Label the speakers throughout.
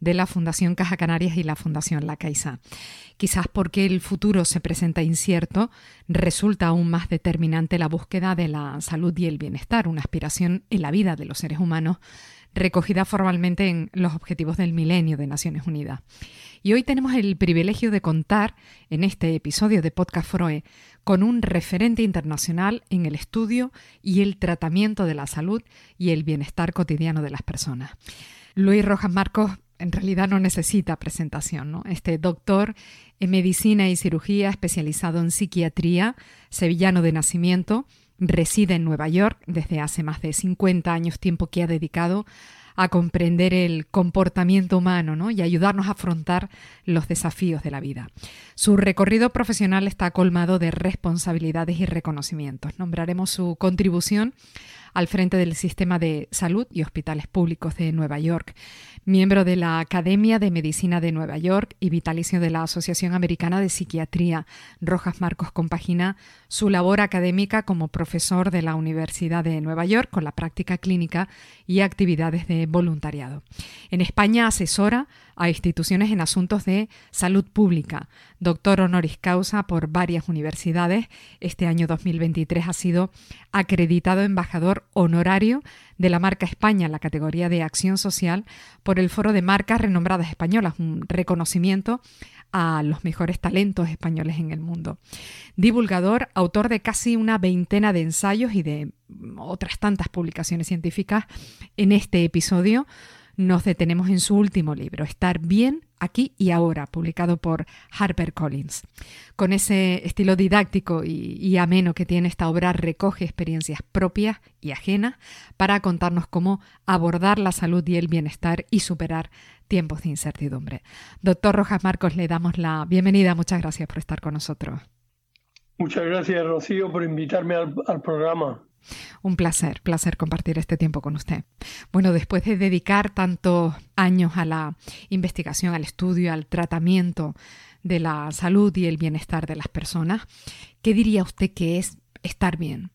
Speaker 1: de la Fundación Caja Canarias y la Fundación La Caixa. Quizás porque el futuro se presenta incierto, resulta aún más determinante la búsqueda de la salud y el bienestar, una aspiración en la vida de los seres humanos recogida formalmente en los Objetivos del Milenio de Naciones Unidas. Y hoy tenemos el privilegio de contar en este episodio de Podcast Froe con un referente internacional en el estudio y el tratamiento de la salud y el bienestar cotidiano de las personas. Luis Rojas Marcos en realidad no necesita presentación. ¿no? Este doctor en medicina y cirugía especializado en psiquiatría, sevillano de nacimiento, reside en Nueva York desde hace más de 50 años, tiempo que ha dedicado a comprender el comportamiento humano ¿no? y ayudarnos a afrontar los desafíos de la vida. Su recorrido profesional está colmado de responsabilidades y reconocimientos. Nombraremos su contribución al frente del sistema de salud y hospitales públicos de Nueva York, miembro de la Academia de Medicina de Nueva York y vitalicio de la Asociación Americana de Psiquiatría. Rojas Marcos compagina su labor académica como profesor de la Universidad de Nueva York con la práctica clínica y actividades de voluntariado. En España asesora a instituciones en asuntos de salud pública, doctor honoris causa por varias universidades. Este año 2023 ha sido acreditado embajador honorario de la marca España en la categoría de acción social por el Foro de Marcas Renombradas Españolas, un reconocimiento a los mejores talentos españoles en el mundo. Divulgador, autor de casi una veintena de ensayos y de otras tantas publicaciones científicas, en este episodio nos detenemos en su último libro, Estar bien aquí y ahora, publicado por HarperCollins. Con ese estilo didáctico y, ameno que tiene esta obra, recoge experiencias propias y ajenas para contarnos cómo abordar la salud y el bienestar y superar tiempos de incertidumbre. Doctor Rojas Marcos, le damos la bienvenida. Muchas gracias por estar con nosotros.
Speaker 2: Muchas gracias, Rocío, por invitarme al programa.
Speaker 1: Un placer, placer compartir este tiempo con usted. Bueno, después de dedicar tantos años a la investigación, al estudio, al tratamiento de la salud y el bienestar de las personas, ¿qué diría usted que es estar bien?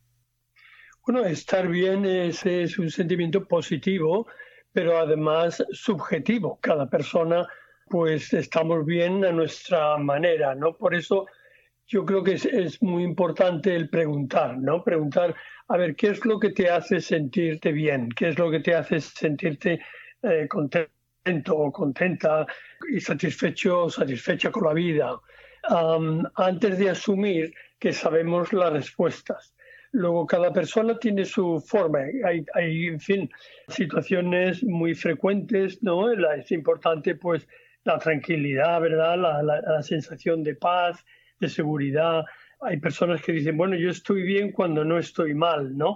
Speaker 2: Bueno, estar bien es, es un sentimiento positivo, pero además subjetivo. Cada persona, pues estamos bien a nuestra manera, ¿no? Por eso yo creo que es, es, muy importante el preguntar, ¿no? Preguntar a ver, ¿qué es lo que te hace sentirte bien? ¿Qué es lo que te hace sentirte eh, contento o contenta y satisfecho o satisfecha con la vida? antes de asumir que sabemos las respuestas. Luego, cada persona tiene su forma. Hay, hay en fin, situaciones muy frecuentes, ¿no? Es importante, pues, la tranquilidad, ¿verdad? la sensación de paz, de seguridad, hay personas que dicen, bueno, yo estoy bien cuando no estoy mal, ¿no?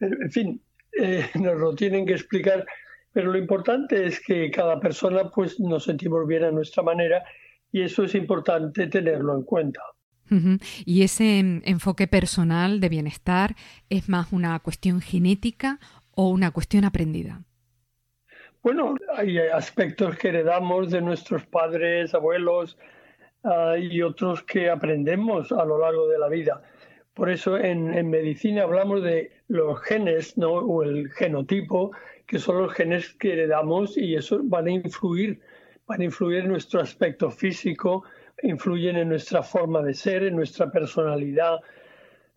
Speaker 2: en fin, eh, nos lo tienen que explicar, pero lo importante es que cada persona pues nos sentimos bien a nuestra manera y eso es importante tenerlo en cuenta.
Speaker 1: ¿Y ese enfoque personal de bienestar es más una cuestión genética o una cuestión aprendida?
Speaker 2: Bueno, hay aspectos que heredamos de nuestros padres, abuelos, y otros que aprendemos a lo largo de la vida. Por eso en, medicina hablamos de los genes ¿no? o el genotipo, que son los genes que heredamos y eso van a influir, van a influir en nuestro aspecto físico, influyen en nuestra forma de ser, en nuestra personalidad.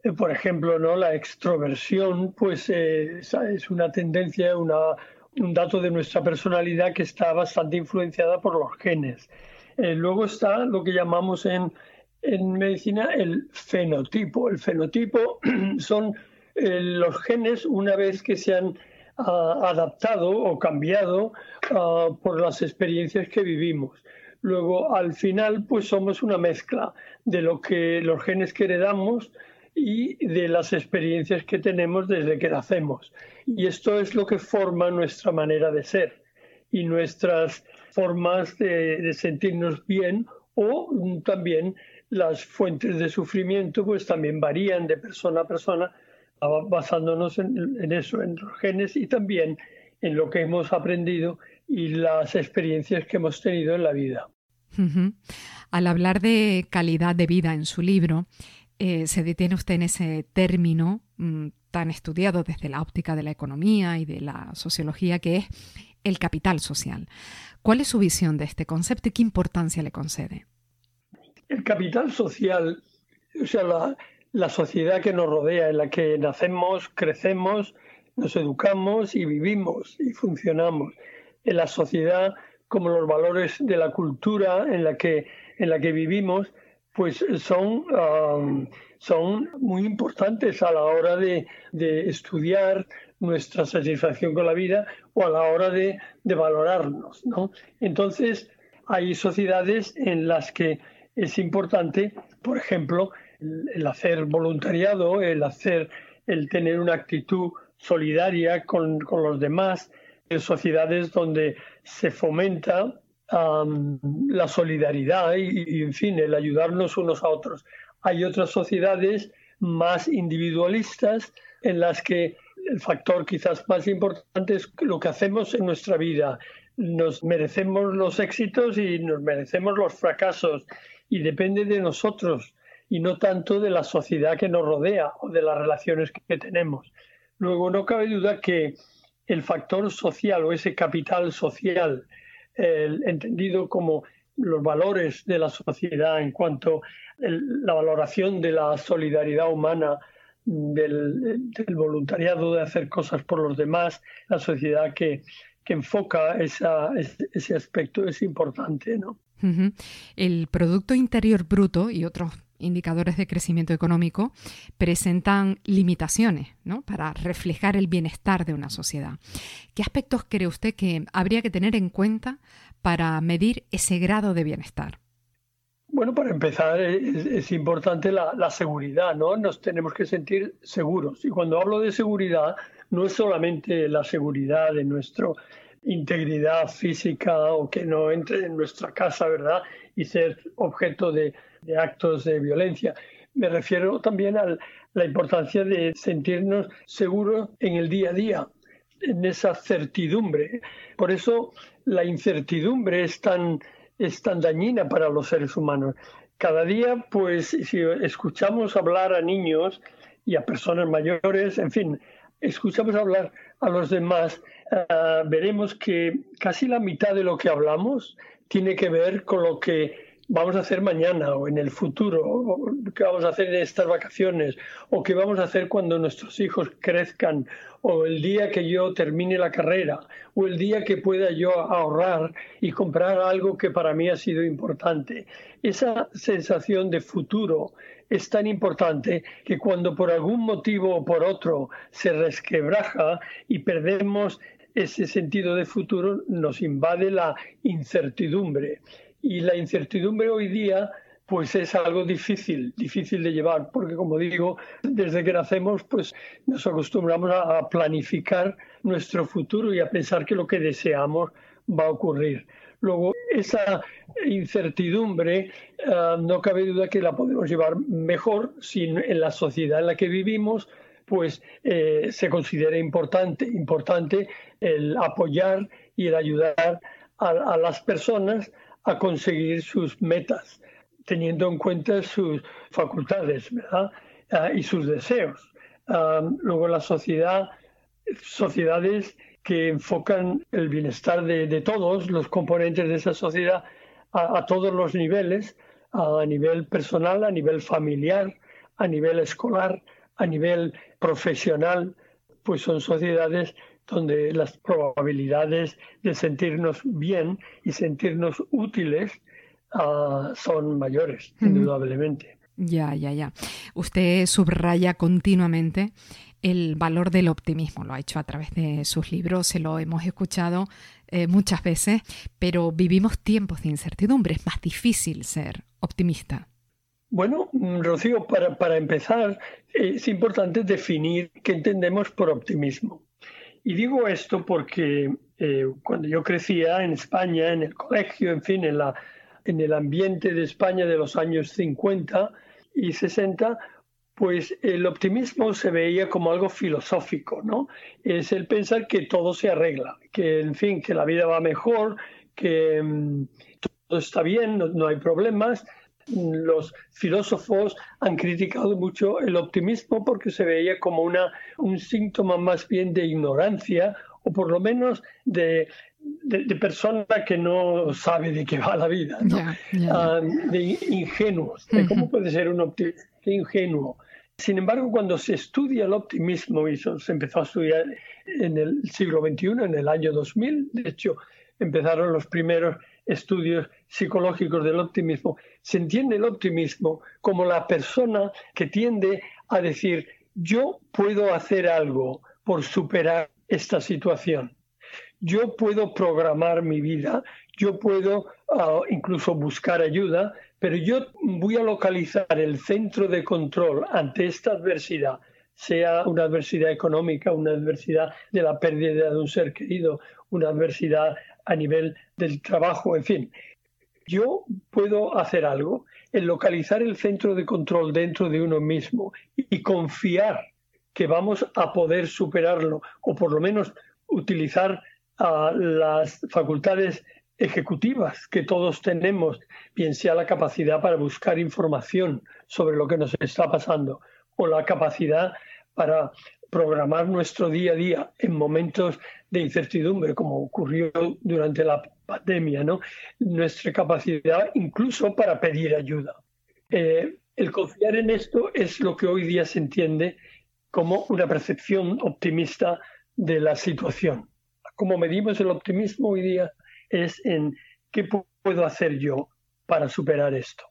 Speaker 2: Eh, por ejemplo, ¿no? la extroversión pues, eh, es una tendencia, una, un dato de nuestra personalidad que está bastante influenciada por los genes. Eh, luego está lo que llamamos en, medicina el fenotipo. El fenotipo son eh, los genes una vez que se han ah, adaptado o cambiado ah, por las experiencias que vivimos. Luego, al final, pues somos una mezcla de lo que los genes que heredamos y de las experiencias que tenemos desde que nacemos. Y esto es lo que forma nuestra manera de ser y nuestras formas de, sentirnos bien o también las fuentes de sufrimiento pues también varían de persona a persona basándonos en, eso, en los genes y también en lo que hemos aprendido y las experiencias que hemos tenido en la vida.
Speaker 1: Al hablar de calidad de vida en su libro, eh, se detiene usted en ese término mm, tan estudiado desde la óptica de la economía y de la sociología que es el capital social. ¿Cuál es su visión de este concepto y qué importancia le concede?
Speaker 2: El capital social, o sea, la, la sociedad que nos rodea, en la que nacemos, crecemos, nos educamos y vivimos y funcionamos. En la sociedad, como los valores de la cultura en la que, en la que vivimos, pues son, um, son muy importantes a la hora de, estudiar nuestra satisfacción con la vida o a la hora de, valorarnos. ¿no? Entonces, hay sociedades en las que es importante, por ejemplo, el hacer voluntariado, el hacer, el tener una actitud solidaria con, los demás, en sociedades donde se fomenta la solidaridad y, en fin, el ayudarnos unos a otros. Hay otras sociedades más individualistas en las que el factor quizás más importante es lo que hacemos en nuestra vida. Nos merecemos los éxitos y nos merecemos los fracasos y depende de nosotros y no tanto de la sociedad que nos rodea o de las relaciones que tenemos. Luego, no cabe duda que el factor social o ese capital social, entendido como los valores de la sociedad en cuanto a la valoración de la solidaridad humana, del, voluntariado, de hacer cosas por los demás, la sociedad que, enfoca ese aspecto es importante. ¿no?
Speaker 1: El Producto Interior Bruto y otros indicadores de crecimiento económico presentan limitaciones para reflejar el bienestar de una sociedad. ¿Qué aspectos cree usted que habría que tener en cuenta para medir ese grado de bienestar?
Speaker 2: Bueno, para empezar es, importante la, la, seguridad, ¿no? Nos tenemos que sentir seguros. Y cuando hablo de seguridad, no es solamente la seguridad de nuestra integridad física o que no entre en nuestra casa, ¿verdad? Y ser objeto de, de actos de violencia. Me refiero también a la importancia de sentirnos seguros en el día a día, en esa certidumbre. Por eso la incertidumbre es tan, es tan dañina para los seres humanos. Cada día, pues, si escuchamos hablar a niños y a personas mayores, en fin, escuchamos hablar a los demás, ah, veremos que casi la mitad de lo que hablamos tiene que ver con lo que vamos a hacer mañana o en el futuro, o qué vamos a hacer en estas vacaciones, o qué vamos a hacer cuando nuestros hijos crezcan, o el día que yo termine la carrera, o el día que pueda yo ahorrar y comprar algo que para mí ha sido importante. Esa sensación de futuro es tan importante que cuando por algún motivo o por otro se resquebraja y perdemos ese sentido de futuro, nos invade la incertidumbre y la incertidumbre hoy día pues es algo difícil, difícil de llevar, porque como digo, desde que nacemos pues nos acostumbramos a planificar nuestro futuro y a pensar que lo que deseamos va a ocurrir. Luego, esa incertidumbre ah, no cabe duda que la podemos llevar mejor si en la sociedad en la que vivimos pues eh, se considera importante, importante el apoyar y el ayudar a las personas a conseguir sus metas, teniendo en cuenta sus facultades ah, y sus deseos. luego la sociedad, sociedades que enfocan el bienestar de, todos los componentes de esa sociedad a, todos los niveles, a nivel personal, a nivel familiar, a nivel escolar, a nivel profesional, pues son sociedades donde las probabilidades de sentirnos bien y sentirnos útiles ah, son mayores, indudablemente.
Speaker 1: Ya, ya, ya. Usted subraya continuamente el valor del optimismo. Lo ha hecho a través de sus libros, se lo hemos escuchado eh, muchas veces, pero vivimos tiempos de incertidumbre. Es más difícil ser optimista.
Speaker 2: Bueno, mm, Rocío, para, para empezar, es importante definir qué entendemos por optimismo. Y digo esto porque eh, cuando yo crecía en España, en el colegio, en fin, en la en el ambiente de España de los años 50 y 60, pues el optimismo se veía como algo filosófico, ¿no? Es el pensar que todo se arregla, que en fin, que la vida va mejor, que mm, todo está bien, no, hay problemas. Los filósofos han criticado mucho el optimismo porque se veía como una, un síntoma más bien de ignorancia o por lo menos de, de, persona que no sabe de qué va la vida, ah, de ingenuos. ¿Cómo puede ser un optimista ingenuo? Sin embargo, cuando se estudia el optimismo, y se empezó a estudiar en el siglo XXI, en el año 2000, de hecho, empezaron los primeros estudios psicológicos del optimismo, se entiende el optimismo como la persona que tiende a decir, yo puedo hacer algo por superar esta situación. Yo puedo programar mi vida, yo puedo ah, incluso buscar ayuda, pero yo voy a localizar el centro de control ante esta adversidad, sea una adversidad económica, una adversidad de la pérdida de un ser querido, una adversidad a nivel del trabajo, en fin. Yo puedo hacer algo en localizar el centro de control dentro de uno mismo y confiar que vamos a poder superarlo o por lo menos utilizar las facultades ejecutivas que todos tenemos, bien sea la capacidad para buscar información sobre lo que nos está pasando o la capacidad para programar nuestro día a día en momentos de incertidumbre, como ocurrió durante la pandemia, ¿no? Nuestra capacidad incluso para pedir ayuda. Eh, el confiar en esto es lo que hoy día se entiende como una percepción optimista de la situación. Como medimos el optimismo hoy día es en qué puedo hacer yo para superar esto.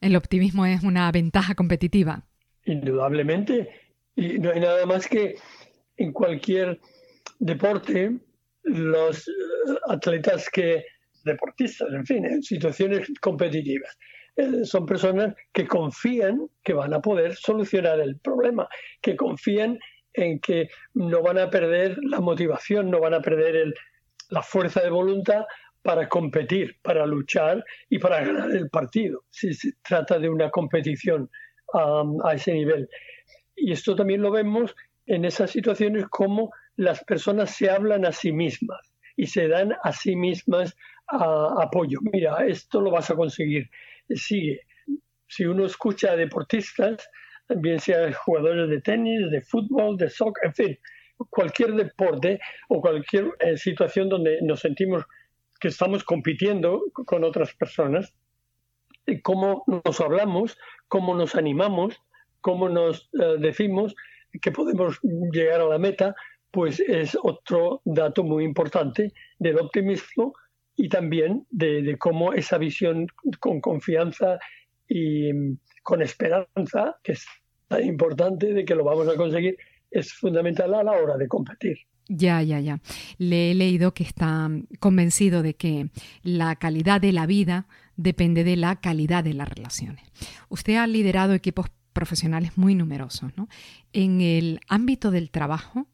Speaker 1: El optimismo es una ventaja competitiva.
Speaker 2: Indudablemente. Y no hay nada más que en cualquier deporte, los eh, atletas que, deportistas, en fin, en situaciones competitivas, eh, son personas que confían que van a poder solucionar el problema, que confían en que no van a perder la motivación, no van a perder la fuerza de voluntad para competir, para luchar y para ganar el partido, si se trata de una competición a ese nivel. Y esto también lo vemos en esas situaciones como las personas se hablan a sí mismas y se dan a sí mismas apoyo. Mira, esto lo vas a conseguir. Sigue. Si uno escucha a deportistas, bien sea jugadores de tenis, de fútbol, de soccer, en fin, cualquier deporte o cualquier eh, situación donde nos sentimos que estamos compitiendo con otras personas, cómo nos hablamos, cómo nos animamos, cómo nos eh, decimos que podemos llegar a la meta, pues es otro dato muy importante del optimismo y también de, cómo esa visión con confianza y mm, con esperanza, que es tan importante de que lo vamos a conseguir, es fundamental a la hora de competir.
Speaker 1: Ya, ya, ya. Le he leído que está convencido de que la calidad de la vida depende de la calidad de las relaciones. Usted ha liderado equipos profesionales muy numerosos. ¿no? En el ámbito del trabajo,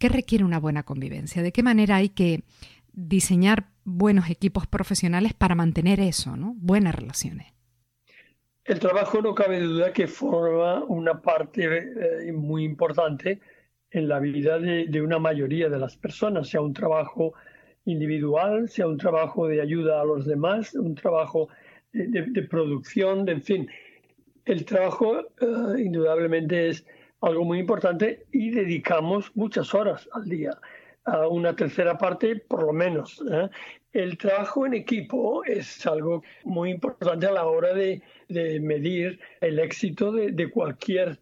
Speaker 1: ¿qué requiere una buena convivencia? ¿De qué manera hay que diseñar buenos equipos profesionales para mantener eso, ¿no? buenas relaciones?
Speaker 2: El trabajo no cabe duda que forma una parte eh, muy importante en la vida de, una mayoría de las personas, sea un trabajo individual, sea un trabajo de ayuda a los demás, un trabajo de, de producción, de, en fin, el trabajo eh, indudablemente es algo muy importante y dedicamos muchas horas al día, a una tercera parte por lo menos. ¿eh? El trabajo en equipo es algo muy importante a la hora de, medir el éxito de, cualquier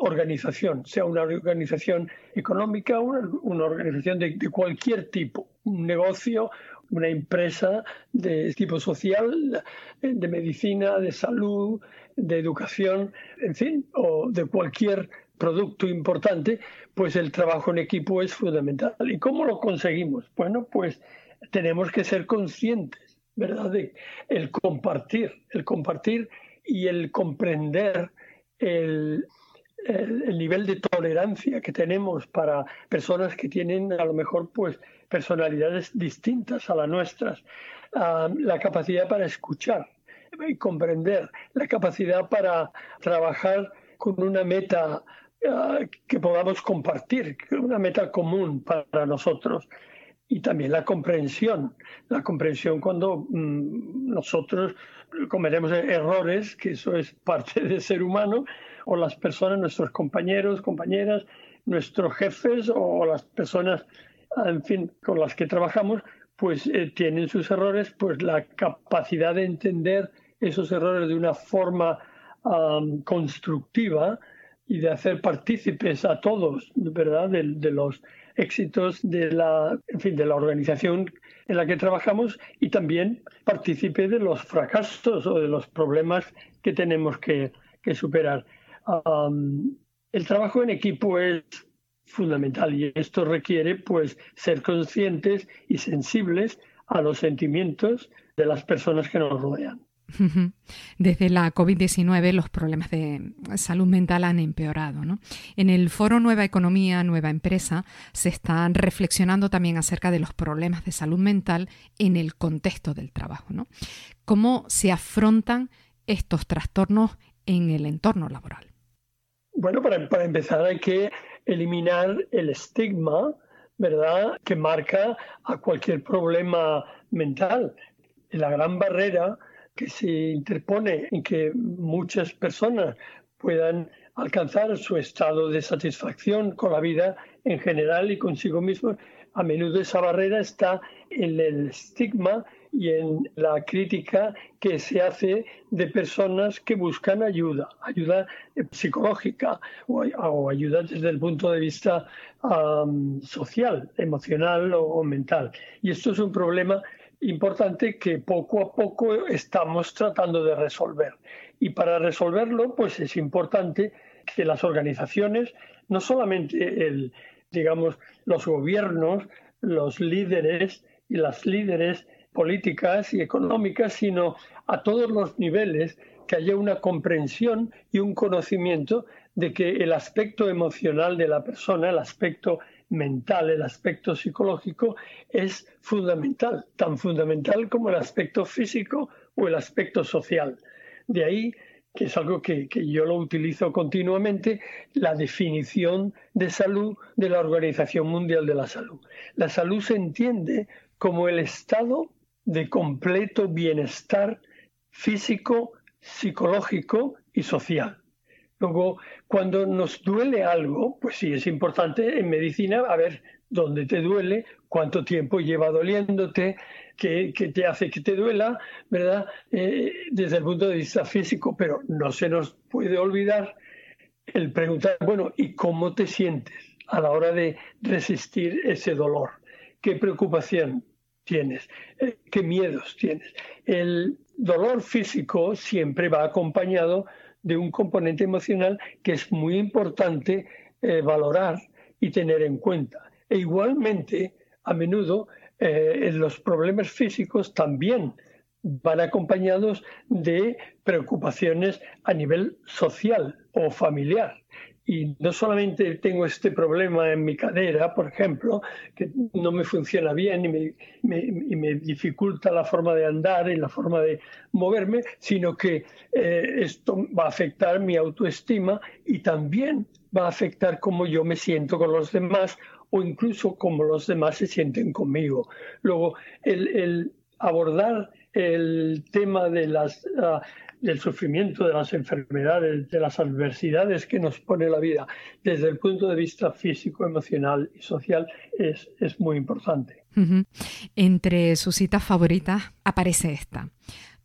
Speaker 2: organización, sea una organización económica, una, una organización de, cualquier tipo, un negocio, una empresa de tipo social, de medicina, de salud, de educación, en fin, o de cualquier producto importante, pues el trabajo en equipo es fundamental. ¿Y cómo lo conseguimos? Bueno, pues tenemos que ser conscientes, ¿verdad? De el compartir, el compartir y el comprender el, el, nivel de tolerancia que tenemos para personas que tienen a lo mejor pues personalidades distintas a las nuestras, la capacidad para escuchar y comprender, la capacidad para trabajar con una meta ah, que podamos compartir, una meta común para nosotros. Y también la comprensión, la comprensión cuando mm, nosotros cometemos errores, que eso es parte del ser humano, o las personas, nuestros compañeros, compañeras, nuestros jefes o las personas, en fin, con las que trabajamos, pues eh, tienen sus errores, pues la capacidad de entender esos errores de una forma constructiva y de hacer partícipes a todos, ¿verdad?, de, de, los éxitos de la, en fin, de la organización en la que trabajamos y también partícipe de los fracasos o de los problemas que tenemos que, que superar el trabajo en equipo es fundamental y esto requiere pues ser conscientes y sensibles a los sentimientos de las personas que nos rodean.
Speaker 1: Desde la COVID-19 los problemas de salud mental han empeorado. En el foro Nueva Economía, Nueva Empresa se están reflexionando también acerca de los problemas de salud mental en el contexto del trabajo. ¿no? ¿Cómo se afrontan estos trastornos en el entorno laboral?
Speaker 2: Bueno, para, empezar hay que eliminar el estigma, ¿verdad?, que marca a cualquier problema mental. La gran barrera que se interpone en que muchas personas puedan alcanzar su estado de satisfacción con la vida en general y consigo mismo, a menudo esa barrera está en el estigma y en la crítica que se hace de personas que buscan ayuda, ayuda eh, psicológica o, ayuda desde el punto de vista social, emocional o, mental. Y esto es un problema importante que poco a poco estamos tratando de resolver. Y para resolverlo, pues es importante que las organizaciones, no solamente el, digamos, los gobiernos, los líderes y las líderes políticas y económicas, sino a todos los niveles, que haya una comprensión y un conocimiento de que el aspecto emocional de la persona, el aspecto mental, el aspecto psicológico es fundamental, tan fundamental como el aspecto físico o el aspecto social. De ahí que es algo que, yo lo utilizo continuamente, la definición de salud de la Organización Mundial de la Salud. La salud se entiende como el estado de completo bienestar físico, psicológico y social. Luego, cuando nos duele algo, pues sí, es importante en medicina a ver dónde te duele, cuánto tiempo lleva doliéndote, qué, te hace que te duela, ¿verdad? Eh, desde el punto de vista físico, pero no se nos puede olvidar el preguntar, bueno, ¿y cómo te sientes a la hora de resistir ese dolor? ¿Qué preocupación tienes? Eh, ¿Qué miedos tienes? El dolor físico siempre va acompañado de un componente emocional que es muy importante eh, valorar y tener en cuenta. E igualmente, a menudo, eh, los problemas físicos también van acompañados de preocupaciones a nivel social o familiar y no solamente tengo este problema en mi cadera, por ejemplo, que no me funciona bien y me, dificulta la forma de andar y la forma de moverme, sino que eh, esto va a afectar mi autoestima y también va a afectar cómo yo me siento con los demás o incluso cómo los demás se sienten conmigo. Luego, el, abordar el tema de las... Ah, del sufrimiento, de las enfermedades, de las adversidades que nos pone la vida desde el punto de vista físico, emocional y social es, es muy importante.
Speaker 1: Entre sus citas favoritas aparece esta.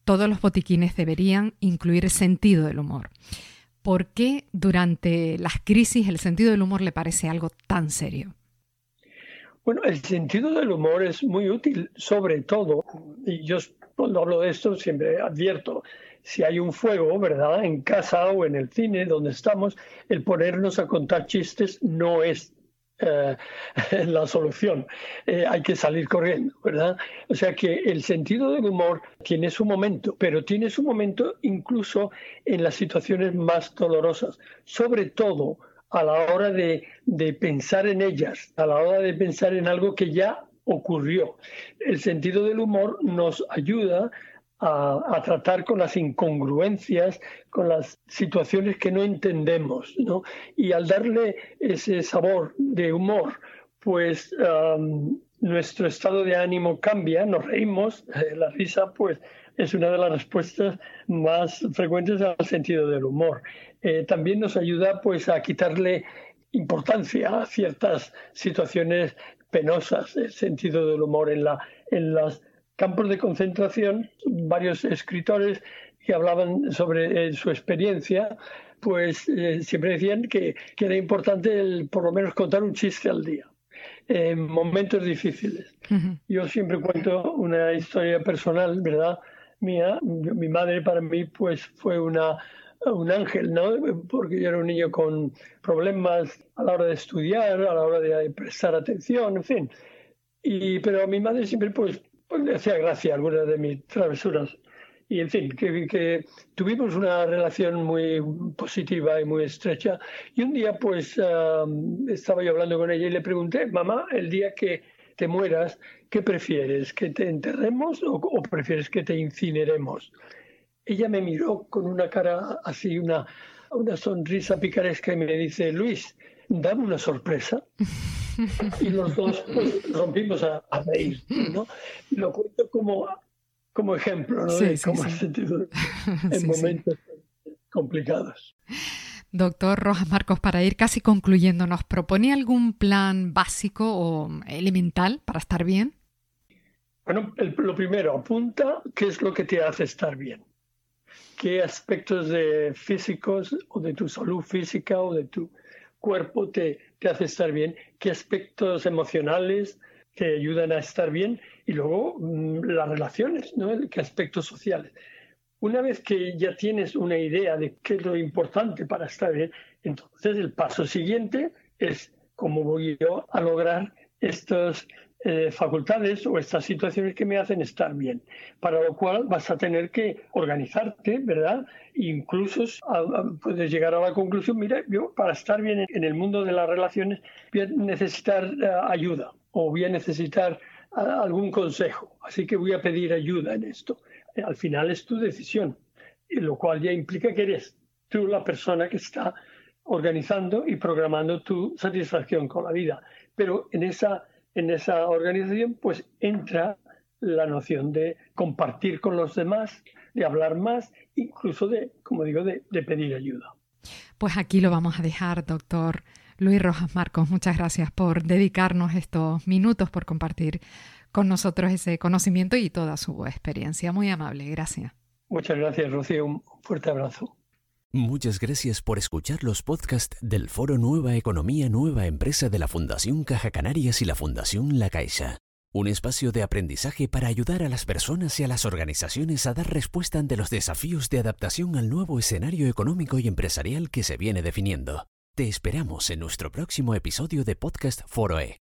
Speaker 1: Todos los botiquines deberían incluir sentido del humor. ¿Por qué durante las crisis el sentido del humor le parece algo tan serio?
Speaker 2: Bueno, el sentido del humor es muy útil, sobre todo, y yo cuando hablo de esto siempre advierto, si hay un fuego, ¿verdad? En casa o en el cine donde estamos, el ponernos a contar chistes no es eh, la solución. Eh, hay que salir corriendo, ¿verdad? O sea que el sentido del humor tiene su momento, pero tiene su momento incluso en las situaciones más dolorosas, sobre todo a la hora de, de pensar en ellas, a la hora de pensar en algo que ya ocurrió. El sentido del humor nos ayuda a, tratar con las incongruencias, con las situaciones que no entendemos, ¿no? Y al darle ese sabor de humor, pues nuestro estado de ánimo cambia, nos reímos, la risa, pues es una de las respuestas más frecuentes al sentido del humor. Eh, también nos ayuda pues a quitarle importancia a ciertas situaciones penosas, el sentido del humor en, la, en las campos de concentración, varios escritores que hablaban sobre eh, su experiencia, pues eh, siempre decían que, era importante el, por lo menos contar un chiste al día en momentos difíciles. Yo siempre cuento una historia personal, ¿verdad? Mía, mi madre para mí pues fue una un ángel, ¿no? Porque yo era un niño con problemas a la hora de estudiar, a la hora de prestar atención, en fin. Y, pero a mi madre siempre pues pues le hacía gracia algunas de mis travesuras. Y en fin, que, tuvimos una relación muy positiva y muy estrecha. Y un día, pues, estaba yo hablando con ella y le pregunté, mamá, el día que te mueras, ¿qué prefieres? ¿Que te enterremos o, o prefieres que te incineremos? Ella me miró con una cara así, una, una sonrisa picaresca y me dice, Luis, dame una sorpresa. y los dos pues, rompimos a, reír, ¿no? Lo cuento como, como ejemplo, ¿no? Sí, sentido en momentos complicados.
Speaker 1: Doctor Rojas Marcos, para ir casi concluyendo, ¿nos propone algún plan básico o elemental para estar bien?
Speaker 2: Bueno, lo primero, apunta qué es lo que te hace estar bien. ¿Qué aspectos de físicos o de tu salud física o de tu cuerpo te, te hace estar bien, qué aspectos emocionales te ayudan a estar bien y luego mm, las relaciones, ¿no? qué aspectos sociales. Una vez que ya tienes una idea de qué es lo importante para estar bien, entonces el paso siguiente es cómo voy yo a lograr estos eh, facultades o estas situaciones que me hacen estar bien, para lo cual vas a tener que organizarte, ¿verdad? Incluso puedes llegar a la conclusión, mira, yo para estar bien en el mundo de las relaciones voy a necesitar eh, ayuda o voy a necesitar algún consejo, así que voy a pedir ayuda en esto. Al final es tu decisión, lo cual ya implica que eres tú la persona que está organizando y programando tu satisfacción con la vida. Pero en esa en esa organización, pues entra la noción de compartir con los demás, de hablar más, incluso de, como digo, de, pedir ayuda.
Speaker 1: Pues aquí lo vamos a dejar, doctor Luis Rojas Marcos. Muchas gracias por dedicarnos estos minutos, por compartir con nosotros ese conocimiento y toda su experiencia. Muy amable, gracias.
Speaker 2: Muchas gracias, Rocío. Un fuerte abrazo.
Speaker 3: Muchas gracias por escuchar los podcasts del Foro Nueva Economía Nueva Empresa de la Fundación Caja Canarias y la Fundación La Caixa. Un espacio de aprendizaje para ayudar a las personas y a las organizaciones a dar respuesta ante los desafíos de adaptación al nuevo escenario económico y empresarial que se viene definiendo. Te esperamos en nuestro próximo episodio de Podcast Foro E.